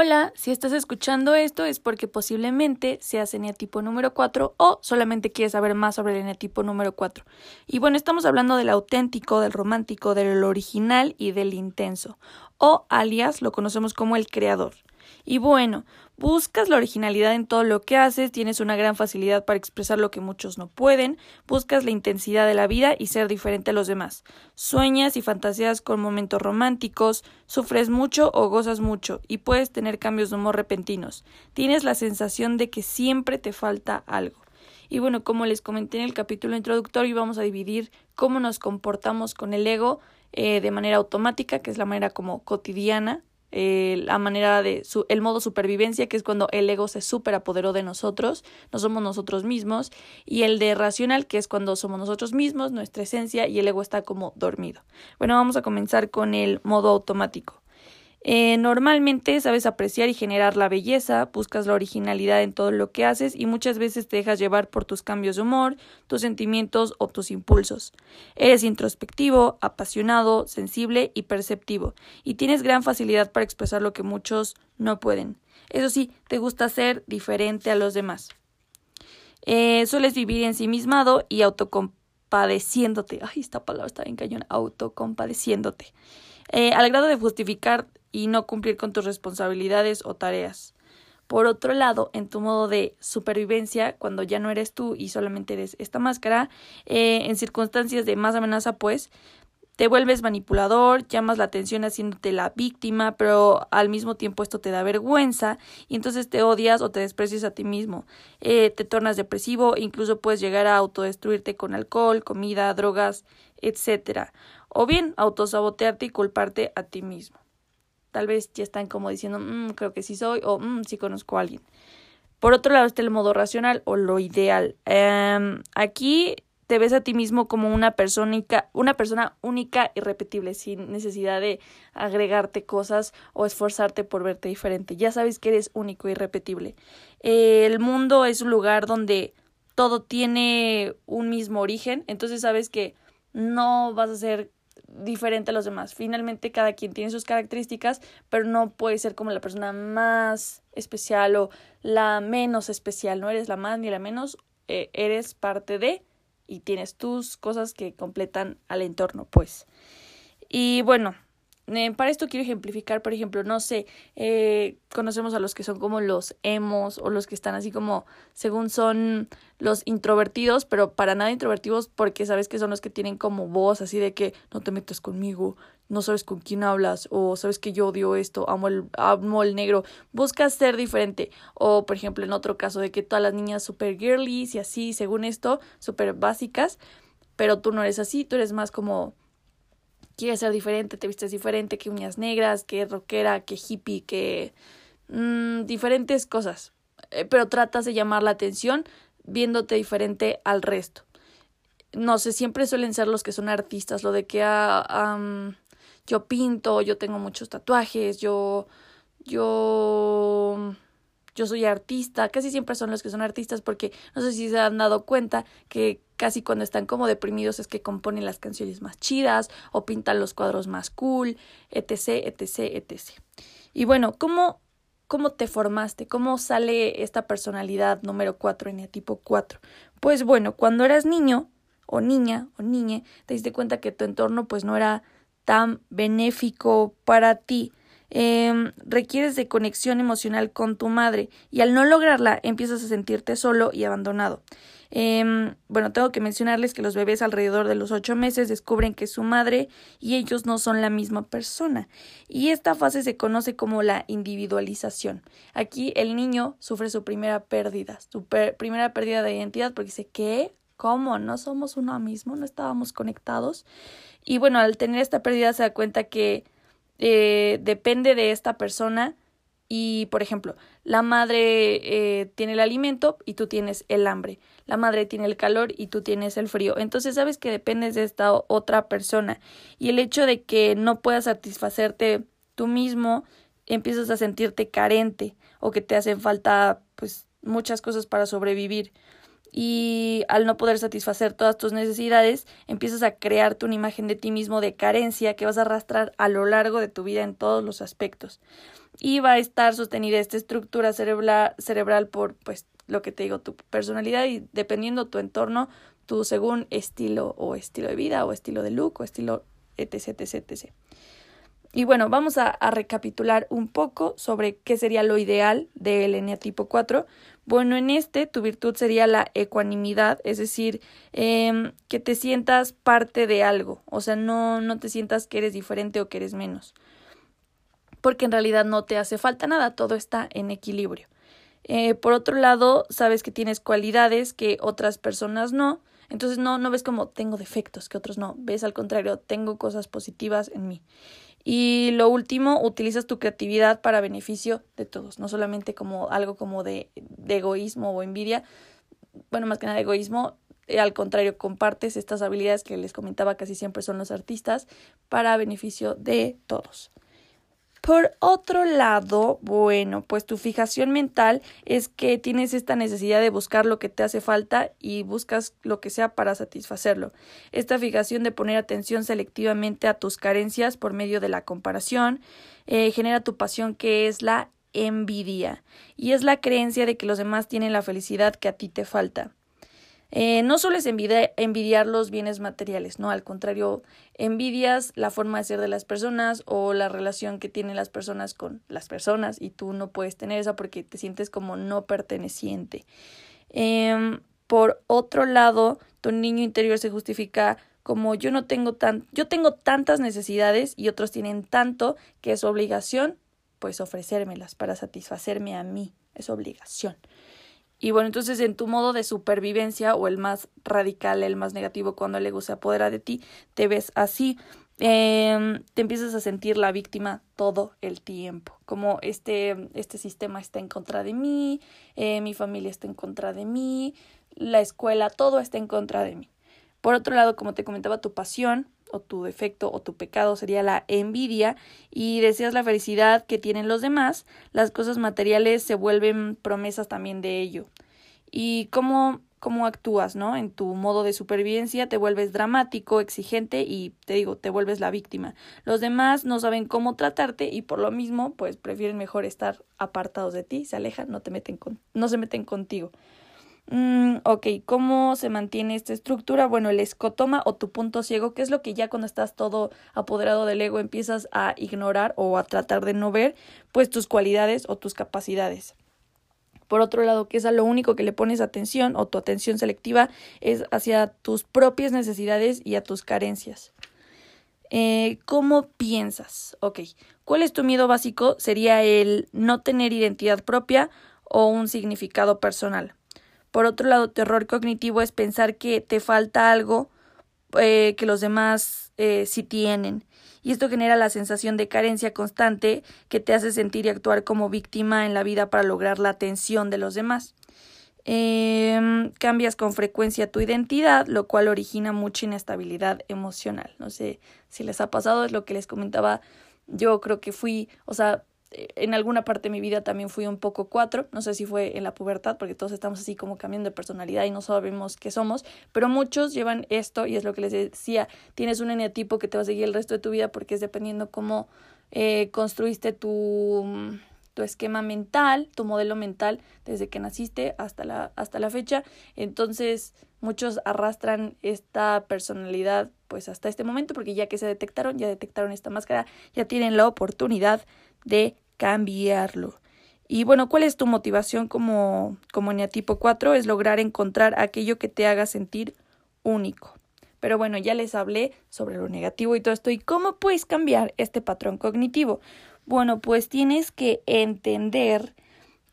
Hola, si estás escuchando esto es porque posiblemente seas eneatipo número 4 o solamente quieres saber más sobre el eneatipo número 4. Y bueno, estamos hablando del auténtico, del romántico, del original y del intenso, o alias lo conocemos como el creador. Y bueno, buscas la originalidad en todo lo que haces, tienes una gran facilidad para expresar lo que muchos no pueden, buscas la intensidad de la vida y ser diferente a los demás. Sueñas y fantaseas con momentos románticos, sufres mucho o gozas mucho y puedes tener cambios de humor repentinos. Tienes la sensación de que siempre te falta algo. Y bueno, como les comenté en el capítulo introductorio, vamos a dividir cómo nos comportamos con el ego eh, de manera automática, que es la manera como cotidiana, eh, la manera de su, el modo supervivencia, que es cuando el ego se superapoderó de nosotros, no somos nosotros mismos, y el de racional, que es cuando somos nosotros mismos, nuestra esencia, y el ego está como dormido. Bueno, vamos a comenzar con el modo automático. Eh, normalmente sabes apreciar y generar la belleza, buscas la originalidad en todo lo que haces y muchas veces te dejas llevar por tus cambios de humor, tus sentimientos o tus impulsos. Eres introspectivo, apasionado, sensible y perceptivo, y tienes gran facilidad para expresar lo que muchos no pueden. Eso sí, te gusta ser diferente a los demás. Eh, sueles vivir ensimismado y autocompadeciéndote. Ay, esta palabra está bien cañón. Autocompadeciéndote. Eh, al grado de justificar y no cumplir con tus responsabilidades o tareas. Por otro lado, en tu modo de supervivencia, cuando ya no eres tú y solamente eres esta máscara, eh, en circunstancias de más amenaza, pues, te vuelves manipulador, llamas la atención haciéndote la víctima, pero al mismo tiempo esto te da vergüenza y entonces te odias o te desprecias a ti mismo. Eh, te tornas depresivo, incluso puedes llegar a autodestruirte con alcohol, comida, drogas, etc. O bien autosabotearte y culparte a ti mismo. Tal vez ya están como diciendo, mm, creo que sí soy o mm, sí conozco a alguien. Por otro lado está el modo racional o lo ideal. Em, aquí te ves a ti mismo como una persona, una persona única y repetible, sin necesidad de agregarte cosas o esforzarte por verte diferente. Ya sabes que eres único y repetible. el mundo es un lugar donde todo tiene un mismo origen, entonces sabes que no vas a ser diferente a los demás. Finalmente cada quien tiene sus características, pero no puede ser como la persona más especial o la menos especial. No eres la más ni la menos, eh, eres parte de y tienes tus cosas que completan al entorno, pues. Y bueno, eh, para esto quiero ejemplificar, por ejemplo, no sé, eh, conocemos a los que son como los emos o los que están así como, según son los introvertidos, pero para nada introvertidos porque sabes que son los que tienen como voz así de que no te metas conmigo, no sabes con quién hablas o sabes que yo odio esto, amo el, amo el negro, buscas ser diferente. O, por ejemplo, en otro caso de que todas las niñas super girlies y así, según esto, super básicas, pero tú no eres así, tú eres más como quieres ser diferente, te vistes diferente, que uñas negras, que rockera, que hippie, que mm, diferentes cosas. Eh, pero tratas de llamar la atención viéndote diferente al resto. No sé, siempre suelen ser los que son artistas, lo de que ah, yo pinto, yo tengo muchos tatuajes, yo, yo yo soy artista, casi siempre son los que son artistas porque no sé si se han dado cuenta que casi cuando están como deprimidos es que componen las canciones más chidas o pintan los cuadros más cool, etc, etc, etc. Y bueno, ¿cómo, cómo te formaste? ¿Cómo sale esta personalidad número 4, tipo 4? Pues bueno, cuando eras niño o niña o niñe, te diste cuenta que tu entorno pues no era tan benéfico para ti eh, requieres de conexión emocional con tu madre y al no lograrla empiezas a sentirte solo y abandonado. Eh, bueno, tengo que mencionarles que los bebés alrededor de los ocho meses descubren que su madre y ellos no son la misma persona y esta fase se conoce como la individualización. Aquí el niño sufre su primera pérdida, su primera pérdida de identidad porque dice ¿qué? ¿Cómo? ¿No somos uno mismo? ¿No estábamos conectados? Y bueno, al tener esta pérdida se da cuenta que eh, depende de esta persona y, por ejemplo, la madre eh, tiene el alimento y tú tienes el hambre. La madre tiene el calor y tú tienes el frío. Entonces sabes que dependes de esta otra persona. Y el hecho de que no puedas satisfacerte tú mismo, empiezas a sentirte carente o que te hacen falta pues muchas cosas para sobrevivir. Y al no poder satisfacer todas tus necesidades, empiezas a crearte una imagen de ti mismo de carencia que vas a arrastrar a lo largo de tu vida en todos los aspectos. Y va a estar sostenida esta estructura cerebral, por pues lo que te digo, tu personalidad y dependiendo tu entorno, tu según estilo o estilo de vida o estilo de look o estilo etc, etc, etc. Y bueno, vamos a, recapitular un poco sobre qué sería lo ideal del eneatipo 4. Bueno, en este tu virtud sería la ecuanimidad, es decir, em, que te sientas parte de algo, o sea, no, no te sientas que eres diferente o que eres menos, porque en realidad no te hace falta nada, todo está en equilibrio. Eh, por otro lado, sabes que tienes cualidades que otras personas no, entonces no, no ves como tengo defectos que otros no, ves al contrario, tengo cosas positivas en mí. Y lo último, utilizas tu creatividad para beneficio de todos, no solamente como algo como de, de egoísmo o envidia, bueno, más que nada egoísmo, eh, al contrario, compartes estas habilidades que les comentaba casi siempre son los artistas para beneficio de todos. Por otro lado, bueno, pues tu fijación mental es que tienes esta necesidad de buscar lo que te hace falta y buscas lo que sea para satisfacerlo. Esta fijación de poner atención selectivamente a tus carencias por medio de la comparación eh, genera tu pasión que es la envidia y es la creencia de que los demás tienen la felicidad que a ti te falta. Eh, no solo es envidiar los bienes materiales, no, al contrario, envidias la forma de ser de las personas o la relación que tienen las personas con las personas y tú no puedes tener esa porque te sientes como no perteneciente. Em, por otro lado, tu niño interior se justifica como yo no tengo tan, yo tengo tantas necesidades y otros tienen tanto que es obligación, pues ofrecérmelas para satisfacerme a mí, es obligación. Y bueno, entonces en tu modo de supervivencia o el más radical, el más negativo, cuando el ego se apodera de ti, te ves así, eh, te empiezas a sentir la víctima todo el tiempo, como este, este sistema está en contra de mí, eh, mi familia está en contra de mí, la escuela, todo está en contra de mí. Por otro lado, como te comentaba, tu pasión o tu defecto o tu pecado sería la envidia y deseas la felicidad que tienen los demás, las cosas materiales se vuelven promesas también de ello. Y cómo, cómo actúas, ¿no? En tu modo de supervivencia te vuelves dramático, exigente y te digo, te vuelves la víctima. Los demás no saben cómo tratarte y por lo mismo, pues prefieren mejor estar apartados de ti, se alejan, no te meten con, no se meten contigo. Mm, ok, ¿cómo se mantiene esta estructura? Bueno, el escotoma o tu punto ciego, que es lo que ya cuando estás todo apoderado del ego empiezas a ignorar o a tratar de no ver, pues tus cualidades o tus capacidades. Por otro lado, que es a lo único que le pones atención o tu atención selectiva es hacia tus propias necesidades y a tus carencias. Eh, ¿Cómo piensas? Ok, ¿cuál es tu miedo básico? Sería el no tener identidad propia o un significado personal. Por otro lado, terror cognitivo es pensar que te falta algo eh, que los demás eh, sí tienen. Y esto genera la sensación de carencia constante que te hace sentir y actuar como víctima en la vida para lograr la atención de los demás. Em, cambias con frecuencia tu identidad, lo cual origina mucha inestabilidad emocional. No sé si les ha pasado, es lo que les comentaba. Yo creo que fui, o sea, en alguna parte de mi vida también fui un poco cuatro, no sé si fue en la pubertad, porque todos estamos así como cambiando de personalidad y no sabemos qué somos, pero muchos llevan esto y es lo que les decía, tienes un eneatipo que te va a seguir el resto de tu vida porque es dependiendo cómo eh, construiste tu, tu esquema mental, tu modelo mental desde que naciste hasta la, hasta la fecha, entonces muchos arrastran esta personalidad pues hasta este momento porque ya que se detectaron, ya detectaron esta máscara, ya tienen la oportunidad de cambiarlo. Y bueno, ¿cuál es tu motivación como, como tipo 4? Es lograr encontrar aquello que te haga sentir único. Pero bueno, ya les hablé sobre lo negativo y todo esto. ¿Y cómo puedes cambiar este patrón cognitivo? Bueno, pues tienes que entender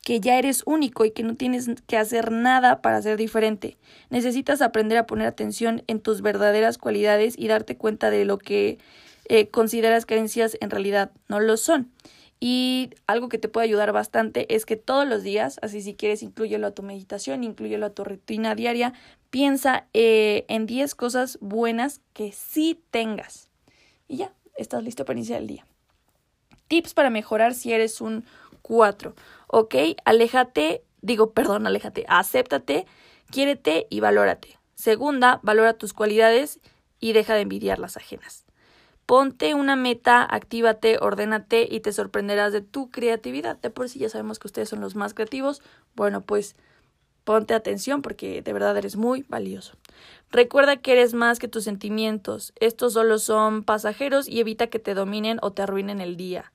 que ya eres único y que no tienes que hacer nada para ser diferente. Necesitas aprender a poner atención en tus verdaderas cualidades y darte cuenta de lo que eh, consideras carencias en realidad no lo son. Y algo que te puede ayudar bastante es que todos los días, así si quieres, incluyelo a tu meditación, incluyelo a tu rutina diaria, piensa eh, en 10 cosas buenas que sí tengas. Y ya, estás listo para iniciar el día. Tips para mejorar si eres un 4. Ok, aléjate, digo, perdón, aléjate, acéptate Quiérete y valórate. Segunda, valora tus cualidades y deja de envidiar las ajenas. Ponte una meta, actívate, ordénate y te sorprenderás de tu creatividad. De por sí ya sabemos que ustedes son los más creativos. Bueno, pues ponte atención porque de verdad eres muy valioso. Recuerda que eres más que tus sentimientos. Estos solo son pasajeros y evita que te dominen o te arruinen el día.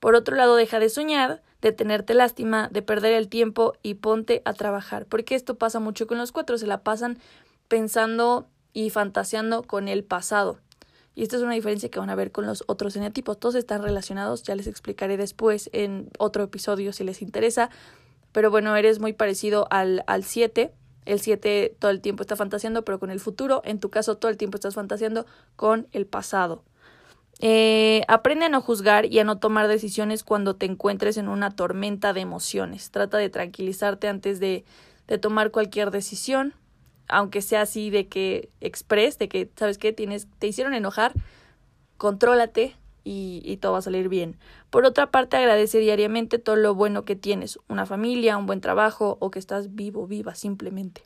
Por otro lado, deja de soñar, de tenerte lástima, de perder el tiempo y ponte a trabajar, porque esto pasa mucho con los cuatro, se la pasan pensando y fantaseando con el pasado. Y esta es una diferencia que van a ver con los otros eneatipos. Todos están relacionados, ya les explicaré después en otro episodio si les interesa. Pero bueno, eres muy parecido al 7. el 7 todo el tiempo está fantaseando, pero con el futuro. En tu caso, todo el tiempo estás fantaseando con el pasado. Eh, aprende a no juzgar y a no tomar decisiones cuando te encuentres en una tormenta de emociones. Trata de tranquilizarte antes de, de tomar cualquier decisión, aunque sea así de que express, de que, ¿sabes qué? Tienes, te hicieron enojar, contrólate y, y todo va a salir bien. Por otra parte, agradece diariamente todo lo bueno que tienes, una familia, un buen trabajo o que estás vivo, viva simplemente.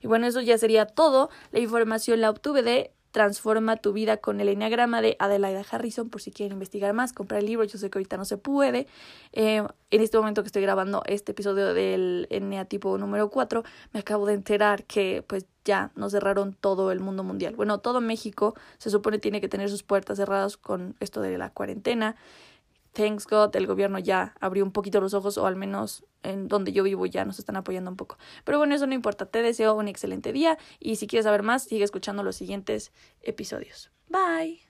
Y bueno, eso ya sería todo. La información la obtuve de Transforma tu vida con el enneagrama de Adelaida Harrison, por si quieren investigar más, comprar el libro, yo sé que ahorita no se puede. Eh, en este momento que estoy grabando este episodio del tipo número 4, me acabo de enterar que pues ya nos cerraron todo el mundo mundial. Bueno, todo México se supone tiene que tener sus puertas cerradas con esto de la cuarentena thanks God, el gobierno ya abrió un poquito los ojos, o al menos en donde yo vivo ya nos están apoyando un poco. Pero bueno, eso no importa. Te deseo un excelente día y si quieres saber más, sigue escuchando los siguientes episodios. Bye.